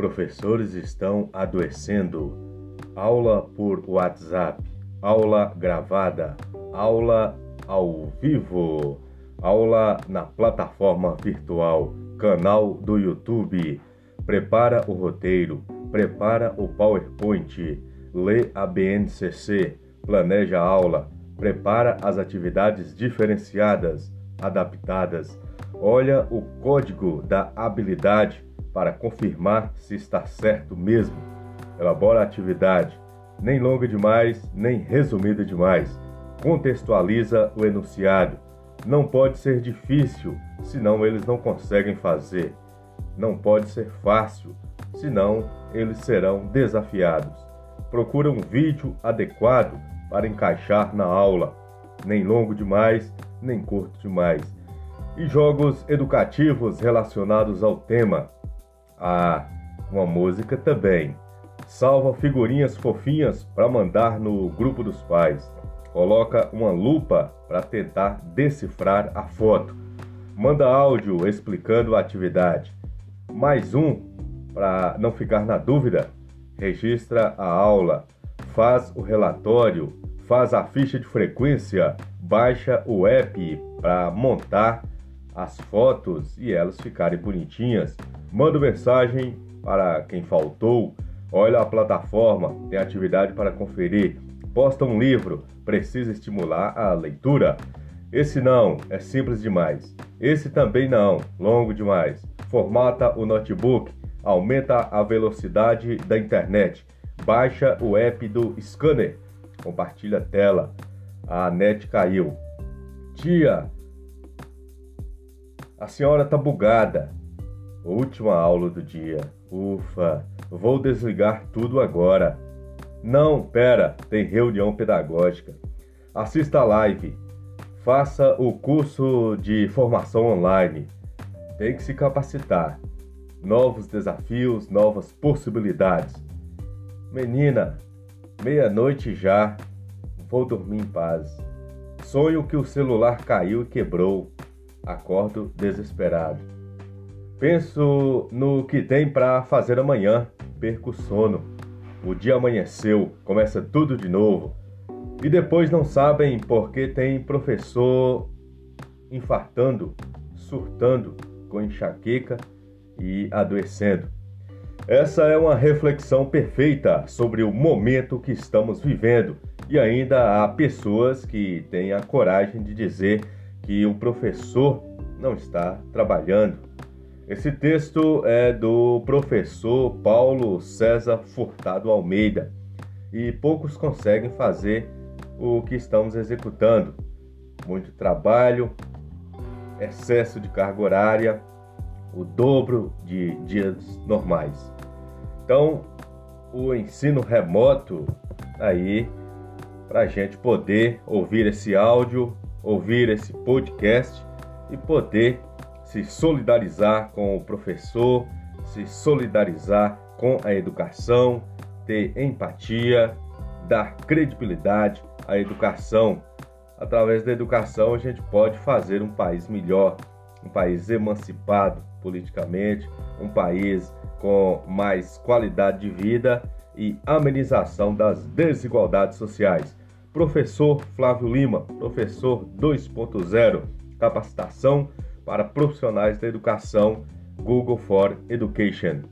professores estão adoecendo. Aula por WhatsApp, aula gravada, aula ao vivo, aula na plataforma virtual, canal do YouTube. Prepara o roteiro, prepara o PowerPoint, lê a BNCC, planeja a aula, prepara as atividades diferenciadas, adaptadas, olha o código da habilidade para confirmar se está certo mesmo. Elabora a atividade, nem longa demais, nem resumida demais. Contextualiza o enunciado. Não pode ser difícil, senão eles não conseguem fazer. Não pode ser fácil, senão eles serão desafiados. Procura um vídeo adequado para encaixar na aula, nem longo demais, nem curto demais. E jogos educativos relacionados ao tema. Ah, uma música também. Salva figurinhas fofinhas para mandar no grupo dos pais. Coloca uma lupa para tentar decifrar a foto. Manda áudio explicando a atividade. Mais um para não ficar na dúvida. Registra a aula, faz o relatório, faz a ficha de frequência, baixa o app para montar as fotos e elas ficarem bonitinhas. Manda mensagem para quem faltou. Olha a plataforma, tem atividade para conferir. Posta um livro, precisa estimular a leitura. Esse não, é simples demais. Esse também não, longo demais. Formata o notebook, aumenta a velocidade da internet. Baixa o app do scanner. Compartilha a tela. A net caiu. Tia, a senhora tá bugada. Última aula do dia. Ufa, vou desligar tudo agora. Não, pera, tem reunião pedagógica. Assista a live. Faça o curso de formação online. Tem que se capacitar. Novos desafios, novas possibilidades. Menina, meia-noite já. Vou dormir em paz. Sonho que o celular caiu e quebrou. Acordo desesperado. Penso no que tem para fazer amanhã. Perco o sono. O dia amanheceu, começa tudo de novo. E depois não sabem por que tem professor infartando, surtando com enxaqueca e adoecendo. Essa é uma reflexão perfeita sobre o momento que estamos vivendo e ainda há pessoas que têm a coragem de dizer que o professor não está trabalhando. Esse texto é do professor Paulo César Furtado Almeida e poucos conseguem fazer o que estamos executando. Muito trabalho, excesso de carga horária, o dobro de dias normais. Então, o ensino remoto aí para a gente poder ouvir esse áudio ouvir esse podcast e poder se solidarizar com o professor, se solidarizar com a educação, ter empatia, dar credibilidade à educação. Através da educação, a gente pode fazer um país melhor, um país emancipado politicamente, um país com mais qualidade de vida e amenização das desigualdades sociais. Professor Flávio Lima, professor 2.0, capacitação para profissionais da educação, Google for Education.